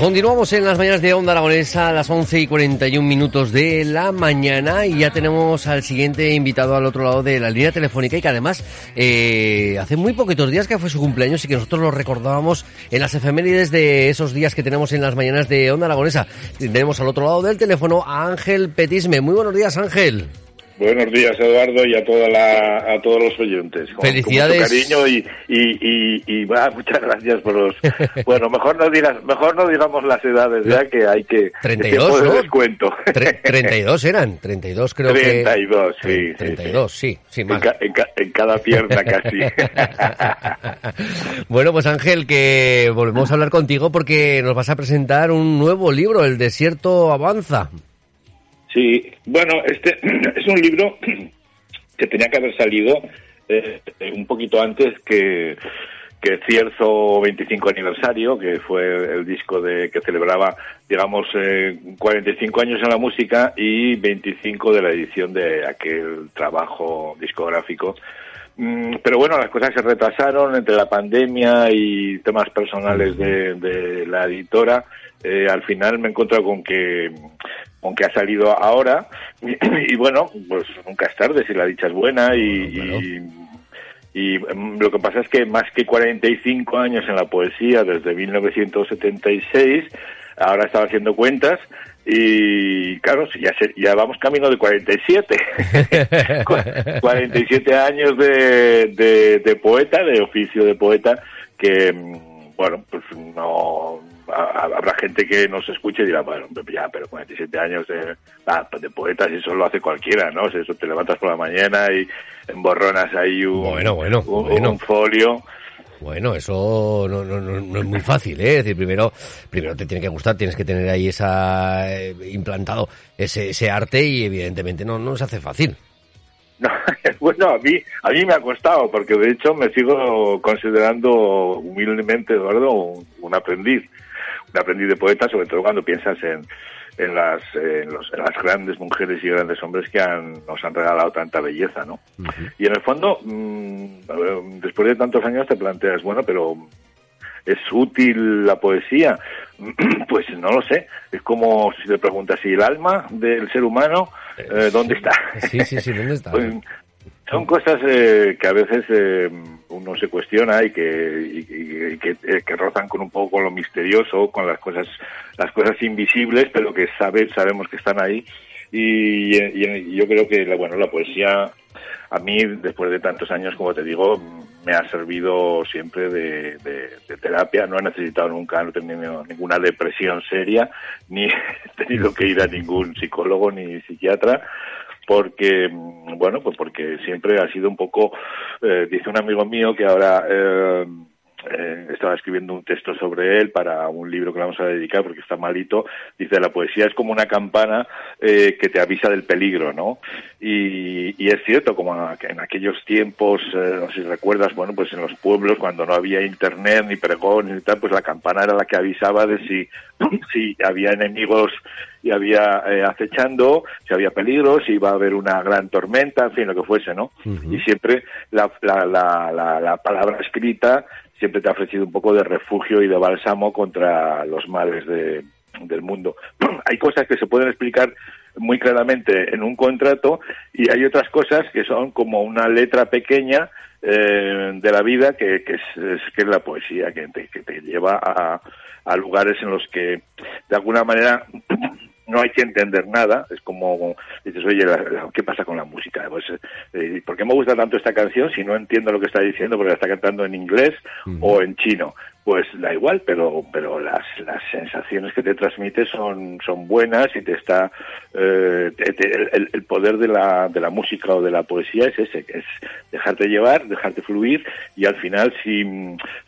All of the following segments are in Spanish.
Continuamos en las mañanas de Onda Aragonesa a las 11 y 41 minutos de la mañana y ya tenemos al siguiente invitado al otro lado de la línea telefónica y que además eh, hace muy poquitos días que fue su cumpleaños y que nosotros lo recordábamos en las efemérides de esos días que tenemos en las mañanas de Onda Aragonesa. Tenemos al otro lado del teléfono a Ángel Petisme. Muy buenos días Ángel. Buenos días, Eduardo, y a toda la, a todos los oyentes. Con, Felicidades. Con cariño y, y, y, muchas gracias por los. bueno, mejor no digas, mejor no digamos las edades, ya que hay que. 32, ¿no? descuento. 32 eran, 32 creo 32, que. sí. 32, sí, sí, sí más. En, ca, en, cada pierna casi. bueno, pues Ángel, que volvemos a hablar contigo porque nos vas a presentar un nuevo libro, El desierto avanza. Sí, bueno, este es un libro que tenía que haber salido eh, un poquito antes que, que Cierzo 25 aniversario, que fue el disco de que celebraba, digamos, eh, 45 años en la música y 25 de la edición de aquel trabajo discográfico. Mm, pero bueno, las cosas se retrasaron entre la pandemia y temas personales de, de la editora. Eh, al final me he encontrado con que aunque ha salido ahora y, bueno pues nunca es tarde si la dicha es buena y, y, mm, lo que pasa es que más que 45 años en la poesía desde 1976 ahora estaba haciendo cuentas y claro, ya, ya vamos camino de 47. 47 años de, de, de, poeta, de oficio de poeta, que, mm, bueno, pues no, habrá gente que nos escuche y dirá, bueno, ya, pero 47 años de, ah, de poetas, eso lo hace cualquiera, ¿no? Eso te levantas por la mañana y emborronas ahí un, bueno, bueno, un, bueno. un folio. Bueno, eso no, no, no, es muy fácil, ¿eh? Es decir, primero, primero te tiene que gustar, tienes que tener ahí esa eh, implantado ese, ese arte y evidentemente no, no se hace fácil. No, bueno, a mí, a mí me ha costado, porque de hecho me sigo considerando humildemente, Eduardo, un, un aprendiz un aprendiz de poeta, sobre todo cuando piensas en, en, las, en, los, en las grandes mujeres y grandes hombres que han, nos han regalado tanta belleza, ¿no? Uh -huh. Y en el fondo, mmm, después de tantos años te planteas, bueno, pero ¿es útil la poesía? Pues no lo sé. Es como si te preguntas, ¿y el alma del ser humano eh, dónde está? Sí, sí, sí, ¿dónde está? pues, son cosas eh, que a veces eh, uno se cuestiona y que, y, y que, eh, que, rozan con un poco con lo misterioso, con las cosas, las cosas invisibles, pero que sabe, sabemos que están ahí. Y, y, yo creo que bueno, la poesía a mí, después de tantos años, como te digo, me ha servido siempre de, de, de terapia. No he necesitado nunca, no he tenido ninguna depresión seria, ni he tenido que ir a ningún psicólogo ni psiquiatra porque bueno pues porque siempre ha sido un poco eh, dice un amigo mío que ahora eh, eh, estaba escribiendo un texto sobre él para un libro que le vamos a dedicar porque está malito. Dice, la poesía es como una campana eh, que te avisa del peligro, ¿no? Y, y es cierto, como en aquellos tiempos, eh, no sé si recuerdas, bueno, pues en los pueblos cuando no había internet ni pregón ni tal, pues la campana era la que avisaba de si, si había enemigos y había eh, acechando, si había peligro, si iba a haber una gran tormenta, en fin, lo que fuese, ¿no? Uh -huh. Y siempre la, la, la, la, la palabra escrita siempre te ha ofrecido un poco de refugio y de bálsamo contra los males de, del mundo. hay cosas que se pueden explicar muy claramente en un contrato y hay otras cosas que son como una letra pequeña eh, de la vida que, que, es, que es la poesía, que te, que te lleva a, a lugares en los que de alguna manera no hay que entender nada, es como dices, oye, ¿qué pasa con la música? Pues, eh, ¿por qué me gusta tanto esta canción si no entiendo lo que está diciendo porque la está cantando en inglés uh -huh. o en chino? Pues da igual, pero pero las, las sensaciones que te transmite son son buenas y te está eh, el, poder de la, de la música o de la poesía es ese, es dejarte llevar, dejarte fluir y al final si,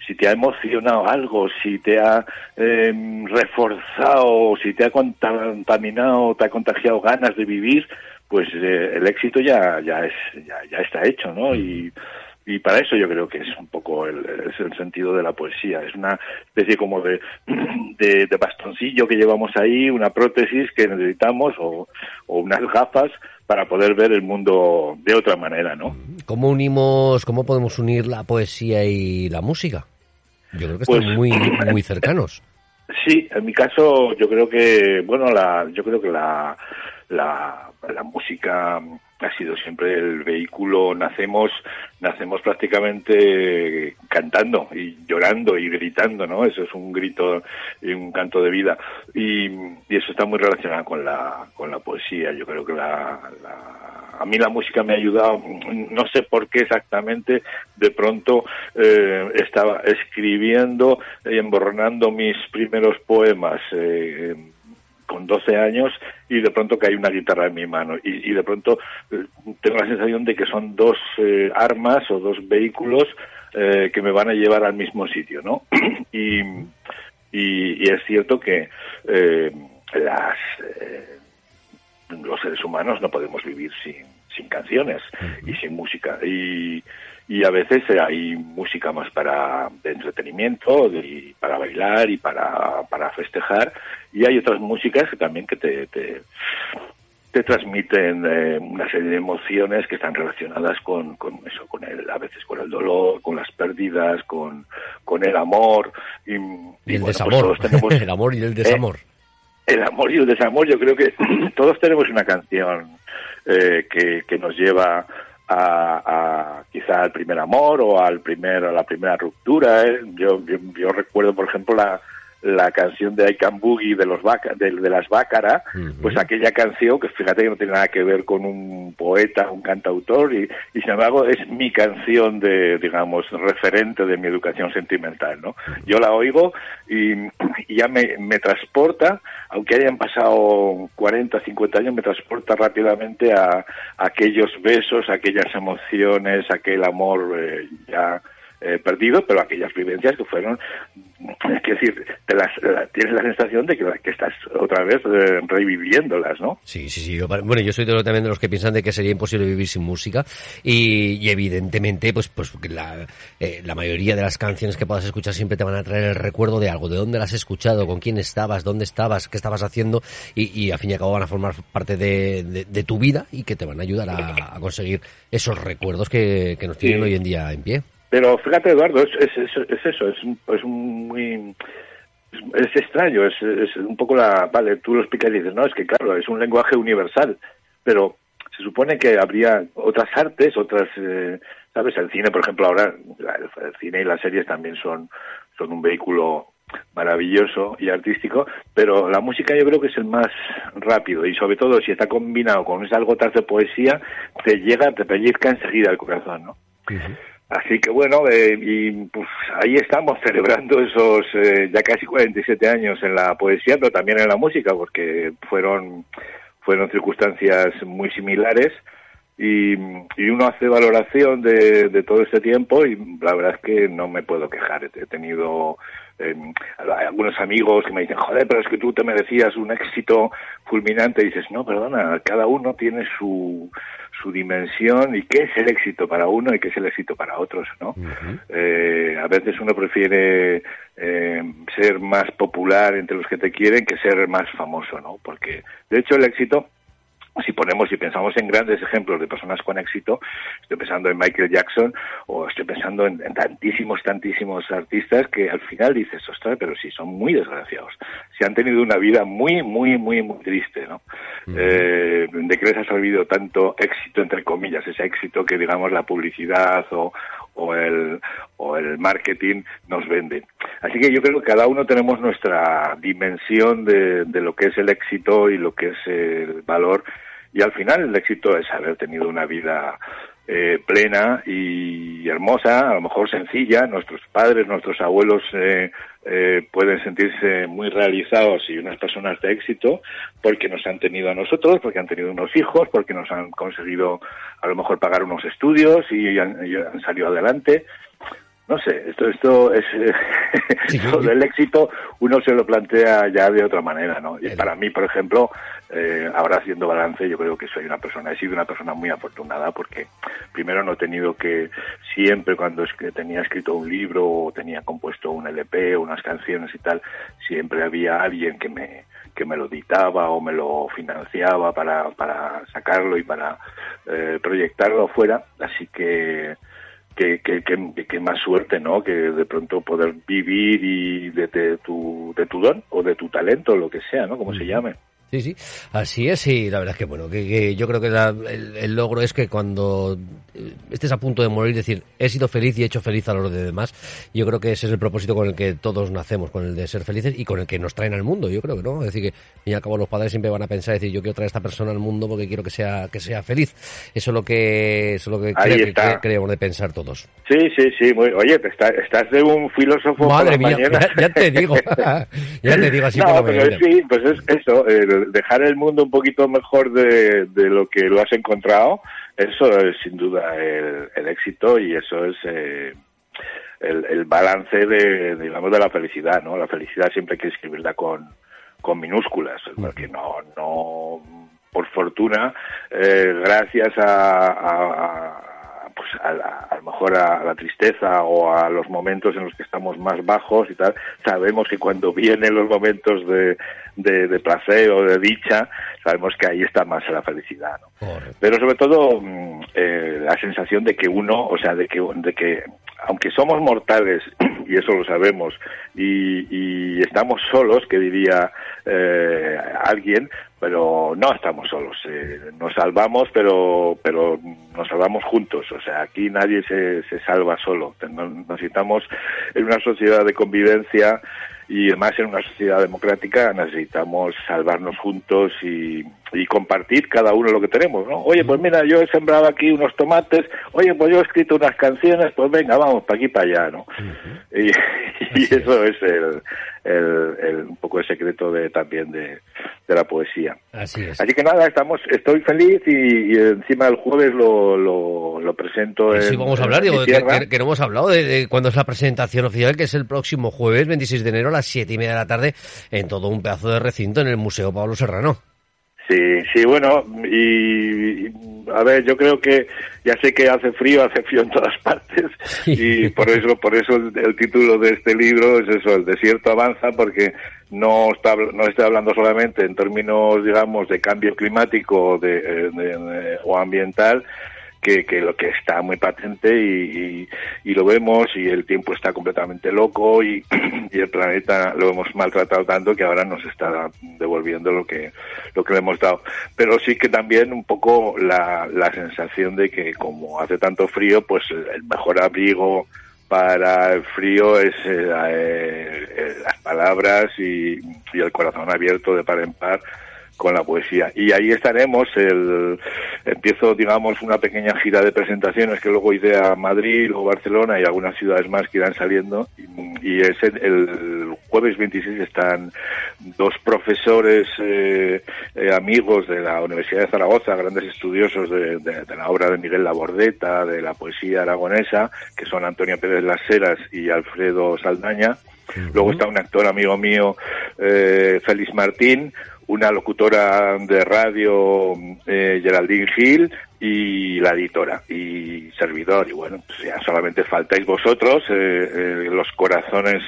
si te ha emocionado algo, si te ha eh, reforzado, si te ha contaminado, te ha contagiado ganas de vivir, pues eh, el éxito ya ya es ya, ya está hecho, ¿no? Y y para eso yo creo que es un poco el, es el sentido de la poesía. Es una especie como de, de, bastoncillo que llevamos ahí, una prótesis que necesitamos o, o, unas gafas para poder ver el mundo de otra manera, ¿no? ¿Cómo unimos, cómo podemos unir la poesía y la música? Yo creo que están pues muy, muy cercanos. Sí, en mi caso yo creo que, bueno, la, yo creo que la, la, la música ha sido siempre el vehículo, nacemos, nacemos prácticamente cantando y llorando y gritando, ¿no? Eso es un grito y un canto de vida. Y, eso está muy relacionado con la, con la poesía. Yo creo que la, a mí la música me ha ayudado, no sé por qué exactamente, de pronto eh, estaba escribiendo y emborronando mis primeros poemas. Eh, con 12 años y de pronto hay una guitarra en mi mano y, de pronto eh, tengo la sensación de que son dos eh, armas o dos vehículos eh, que me van a llevar al mismo sitio, ¿no? y, y, es cierto que las los seres humanos no podemos vivir sin, sin canciones y sin música. Y y a veces hay música más para de entretenimiento, de, para bailar y para, para festejar, y hay otras músicas que también que te, te, transmiten eh, una serie de emociones que están relacionadas con, con eso, con el, a veces con el dolor, con las pérdidas, con, con el amor. Y, el pues desamor, el amor y el desamor. Eh, el amor y el desamor, yo creo que todos tenemos una canción eh, que, que nos lleva a, quizá al primer amor o al primer, a la primera ruptura. ¿eh? Yo, yo, recuerdo, por ejemplo, la, la canción de I Can Boogie de, los de, de las Bácara, pues aquella canción que fíjate que no tiene nada que ver con un poeta, un cantautor, y, y sin embargo es mi canción de, digamos, referente de mi educación sentimental, ¿no? Yo la oigo y, ya me, me, transporta, aunque hayan pasado 40, 50 años, me transporta rápidamente a, aquellos besos, aquellas emociones, aquel amor eh, ya eh, perdido, pero aquellas vivencias que fueron, es decir, te las, tienes la sensación de que, que estás otra vez eh, reviviéndolas, ¿no? Sí, sí, sí. bueno, yo soy también de los que piensan de que sería imposible vivir sin música y, evidentemente, pues, pues la, eh, la mayoría de las canciones que puedas escuchar siempre te van a traer el recuerdo de algo, de dónde las has escuchado, con quién estabas, dónde estabas, qué estabas haciendo y, y a fin y al cabo van a formar parte de, de, tu vida y que te van a ayudar a, conseguir esos recuerdos que, que nos tienen hoy en día en pie. Pero fíjate, Eduardo, es, es, es, eso, es, es muy es extraño, es, es, un poco la... Vale, tú lo explicas y dices, no, es que claro, es un lenguaje universal, pero se supone que habría otras artes, otras... Eh, ¿Sabes? El cine, por ejemplo, ahora el, cine y las series también son, son un vehículo maravilloso y artístico, pero la música yo creo que es el más rápido y sobre todo si está combinado con esas gotas de poesía, te llega, te pellizca enseguida el corazón, ¿no? Así que bueno, eh, y pues ahí estamos celebrando esos eh, ya casi 47 años en la poesía, pero también en la música, porque fueron, fueron circunstancias muy similares. Y, y uno hace valoración de, de, todo este tiempo y la verdad es que no me puedo quejar. He tenido eh, algunos amigos que me dicen, joder, pero es que tú te merecías un éxito fulminante. Y dices, no, perdona, cada uno tiene su, su dimensión y qué es el éxito para uno y qué es el éxito para otros, ¿no? eh, a veces uno prefiere eh, ser más popular entre los que te quieren que ser más famoso, ¿no? Porque, de hecho, el éxito si ponemos y pensamos en grandes ejemplos de personas con éxito, estoy pensando en Michael Jackson o estoy pensando en, tantísimos, tantísimos artistas que al final dices, ostras, pero sí, son muy desgraciados. Si han tenido una vida muy, muy, muy, muy triste, ¿no? eh, de que les ha servido tanto éxito, entre comillas, ese éxito que, digamos, la publicidad o, o el, o el marketing nos venden. Así que yo creo que cada uno tenemos nuestra dimensión de, de lo que es el éxito y lo que es el valor y al final el éxito es haber tenido una vida eh, plena y hermosa, a lo mejor sencilla. Nuestros padres, nuestros abuelos eh, eh, pueden sentirse muy realizados y unas personas de éxito porque nos han tenido a nosotros, porque han tenido unos hijos, porque nos han conseguido a lo mejor pagar unos estudios y han, y han salido adelante no sé, esto, esto es sí, del éxito uno se lo plantea ya de otra manera, ¿no? Y para mí, por ejemplo, eh, ahora haciendo balance, yo creo que soy una persona, he sido una persona muy afortunada porque primero no he tenido que siempre cuando es que tenía escrito un libro o tenía compuesto un LP o unas canciones y tal, siempre había alguien que me que me lo editaba o me lo financiaba para, para sacarlo y para eh, proyectarlo afuera, así que que, que, que, más suerte, ¿no? Que de pronto poder vivir y de, de, tu, de tu don o de tu talento, lo que sea, ¿no? Como se llame. Sí, sí, así es y la verdad es que bueno, que, yo creo que el, logro es que cuando eh, estés a punto de morir, decir, he sido feliz y he hecho feliz a los demás, yo creo que ese es el propósito con el que todos nacemos, con el de ser felices y con el que nos traen al mundo, yo creo que no, es decir, que y al cabo los padres siempre van a pensar, decir, yo quiero traer a esta persona al mundo porque quiero que sea que sea feliz, eso es lo que, eso es lo que, creo, que creemos de pensar todos. Sí, sí, sí, muy, oye, estás de un filósofo Madre mía, ya, te digo, ya te digo así no, pero sí, pues es eso, dejar el mundo un poquito mejor de, lo que lo has encontrado, eso es sin duda el, éxito y eso es eh, el, balance de, digamos, de la felicidad, ¿no? La felicidad siempre hay que escribirla con, con minúsculas, porque no, no, por fortuna, eh, gracias a pues a, lo mejor a, la tristeza o a los momentos en los que estamos más bajos y tal, sabemos que cuando vienen los momentos de, de, placer o de dicha, sabemos que ahí está más la felicidad, ¿no? Pero sobre todo mm, eh, la sensación de que uno, o sea, de que, de que aunque somos mortales, y eso lo sabemos, y, y estamos solos, que diría eh, alguien, pero no estamos solos. Eh, nos salvamos, pero, pero nos salvamos juntos. O sea, aquí nadie se, se salva solo. Necesitamos en una sociedad de convivencia y además en una sociedad democrática necesitamos salvarnos juntos y, y, compartir cada uno lo que tenemos, ¿no? Oye, pues mira, yo he sembrado aquí unos tomates, oye, pues yo he escrito unas canciones, pues venga, vamos, para aquí, para allá, ¿no? Y, y eso es el, el, un poco el secreto de también de, de la poesía. Así es. Así que nada, estamos, estoy feliz y, encima el jueves lo, lo, lo presento. Sí, vamos a hablar, digo, que, que, no hemos hablado de, de cuándo es la presentación oficial, que es el próximo jueves 26 de enero a las siete y media de la tarde en todo un pedazo de recinto en el Museo Pablo Serrano. Sí, sí, bueno, y, a ver, yo creo que ya sé que hace frío, hace frío en todas partes y por eso, por eso el, título de este libro es eso, el desierto avanza, porque no está, no está hablando solamente en términos, digamos, de cambio climático de, o ambiental, que, que, lo que está muy patente y, y, lo vemos y el tiempo está completamente loco y, y, el planeta lo hemos maltratado tanto que ahora nos está devolviendo lo que lo que le hemos dado. Pero sí que también un poco la, la sensación de que como hace tanto frío pues el mejor abrigo para el frío es eh, eh, las palabras y, y el corazón abierto de par en par con la poesía. Y ahí estaremos, el, empiezo, digamos, una pequeña gira de presentaciones que luego iré a Madrid o Barcelona y algunas ciudades más que irán saliendo. Y, es el, jueves 26 están dos profesores eh, eh, amigos de la Universidad de Zaragoza, grandes estudiosos de, la obra de Miguel Labordeta, de la poesía aragonesa, que son Antonio Pérez Las Heras y Alfredo Saldaña. Luego está un actor amigo mío, eh, Félix Martín, una locutora de radio, eh, Geraldine Gil, y la editora y servidor. Y bueno, pues ya solamente faltáis vosotros, eh, eh, los corazones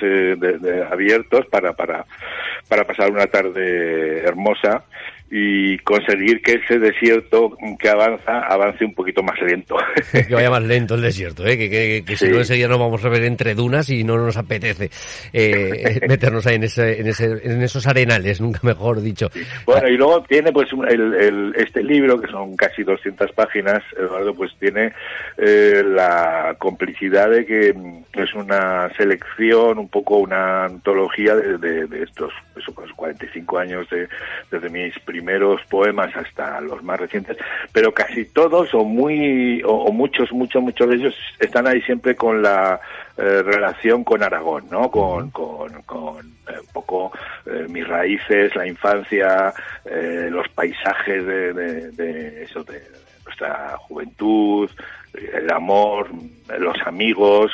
abiertos para, para, para pasar una tarde hermosa y conseguir que ese desierto que avanza avance un poquito más lento. que vaya más lento el desierto, ¿eh? que, que, que si no ese día nos vamos a ver entre dunas y no nos apetece eh, meternos ahí en, ese, en, ese, en esos arenales, nunca mejor dicho. Bueno, y luego tiene pues el, el, este libro, que son casi 200 páginas, Eduardo, pues tiene eh, la complicidad de que es una selección, un poco una antología de, de, estos eso, pues 45 años de, desde mis primeros poemas hasta los más recientes, pero casi todos o muy o, muchos, muchos, muchos de ellos están ahí siempre con la eh, relación con Aragón, ¿no? Con, con, eh, un poco mis raíces, la infancia, los paisajes de, de eso, de nuestra juventud, el amor, los amigos,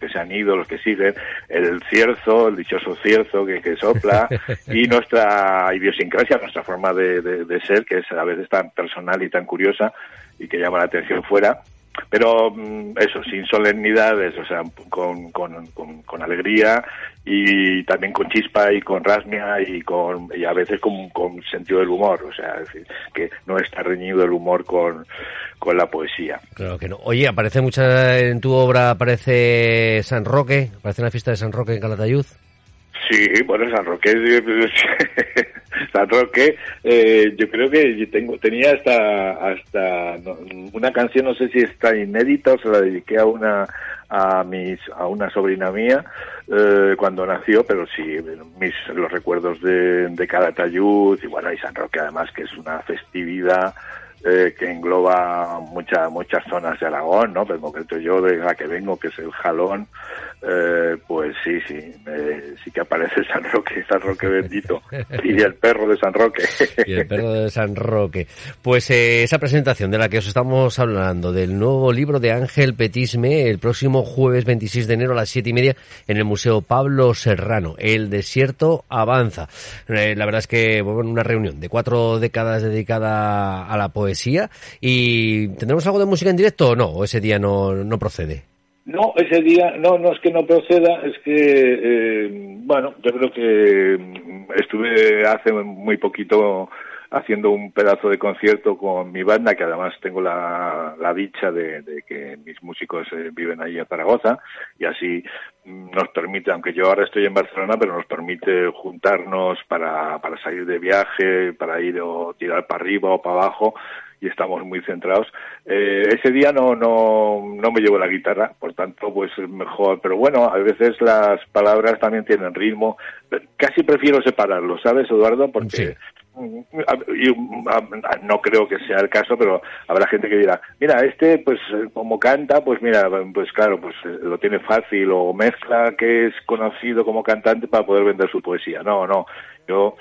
que se han ido, los que siguen, el cierzo, el dichoso cierzo que, que sopla y nuestra idiosincrasia, nuestra forma de, de, ser, que es a veces tan personal y tan curiosa y que llama la atención fuera pero mm, eso, sin solemnidades, o sea, con, con, con, alegría y también con chispa y con rasmia y con y a veces con, con sentido del humor, o sea, decir, que no está reñido el humor con, con la poesía. Claro que no. Oye, aparece mucha en tu obra, aparece San Roque, aparece la fiesta de San Roque en Calatayud. Sí, bueno, San Roque, San Roque, eh, yo creo que tengo, tenía hasta hasta una canción, no sé si está inédita o se la dediqué a una a mis a una sobrina mía eh, cuando nació, pero sí mis los recuerdos de, de Calatayud y bueno y San Roque además que es una festividad eh, que engloba muchas muchas zonas de Aragón, ¿no? Pero en concreto yo de la que vengo, que es el Jalón, eh, pues sí, sí, eh, sí que aparece San Roque, San Roque bendito, y el perro de San Roque. y el perro de San Roque. Pues eh, esa presentación de la que os estamos hablando, del nuevo libro de Ángel Petisme, el próximo jueves 26 de enero a las siete y media en el Museo Pablo Serrano, El Desierto Avanza. la verdad es que, bueno, una reunión de cuatro décadas dedicada a la poesía ¿Y tendremos algo de música en directo o no? ¿O ese día no, no procede? No, ese día, no, no es que no proceda, es que, eh, bueno, yo creo que mm, estuve hace muy poquito haciendo un pedazo de concierto con mi banda, que además tengo la, la dicha de, que mis músicos eh, viven ahí en Zaragoza, y así mm, nos permite, aunque yo ahora estoy en Barcelona, pero nos permite juntarnos para, salir de viaje, para ir o tirar para arriba o para abajo, y estamos muy centrados. Eh, ese día no, no, no me llevo la guitarra, por tanto, pues es mejor. Pero bueno, a veces las palabras también tienen ritmo. Casi prefiero separarlo, ¿sabes, Eduardo? Porque no creo que sea el caso, pero habrá gente que dirá, mira, este, pues como canta, pues mira, pues claro, pues lo tiene fácil o mezcla que es conocido como cantante para poder vender su poesía. No, no, yo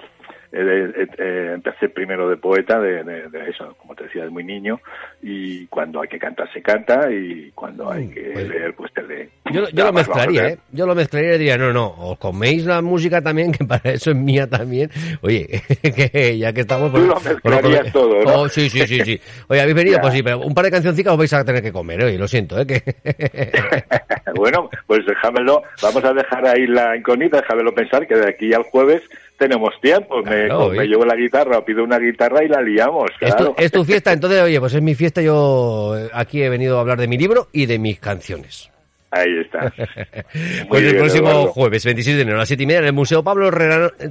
eh, eh, empecé primero de poeta, de, eso, como te decía, de muy niño, y cuando hay que cantar se canta, y cuando hay mm, que pues leer, pues te lee. Yo, lo mezclaría, ¿eh? Yo lo mezclaría y diría, no, no, os coméis la música también, que para eso es mía también. Oye, que ya que estamos... Tú lo mezclarías todo, ¿no? Oh, sí, sí, sí, sí. Oye, habéis venido, pues sí, pero un par de cancioncitas os vais a tener que comer, oye, lo siento, ¿eh? Que... bueno, pues déjamelo, vamos a dejar ahí la incógnita, déjamelo pensar, que de aquí al jueves tenemos tiempo. me, llevo la guitarra, pido una guitarra y la liamos. Claro. Es, tu, fiesta, entonces, oye, pues es mi fiesta. Yo aquí he venido a hablar de mi libro y de mis canciones. Ahí está. pues el próximo jueves, 26 de enero a las 7 y media, en el Museo Pablo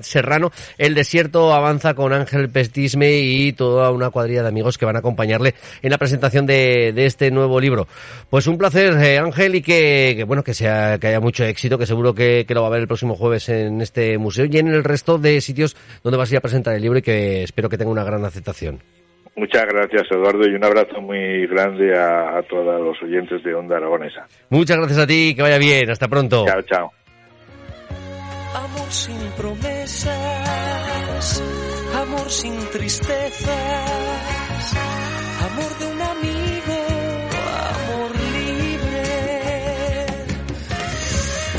Serrano, el desierto avanza con Ángel Pestisme y toda una cuadrilla de amigos que van a acompañarle en la presentación de, este nuevo libro. Pues un placer, eh, Ángel, y que, bueno, que sea, que haya mucho éxito, que seguro que, que, lo va a ver el próximo jueves en este museo y en el resto de sitios donde vas a ir a presentar el libro y que espero que tenga una gran aceptación. Muchas gracias, Eduardo, y un abrazo muy grande a, todos los oyentes de Onda Aragonesa. Muchas gracias a ti, que vaya bien, hasta pronto. Chao, chao. Amor sin promesas, amor sin tristezas, amor de un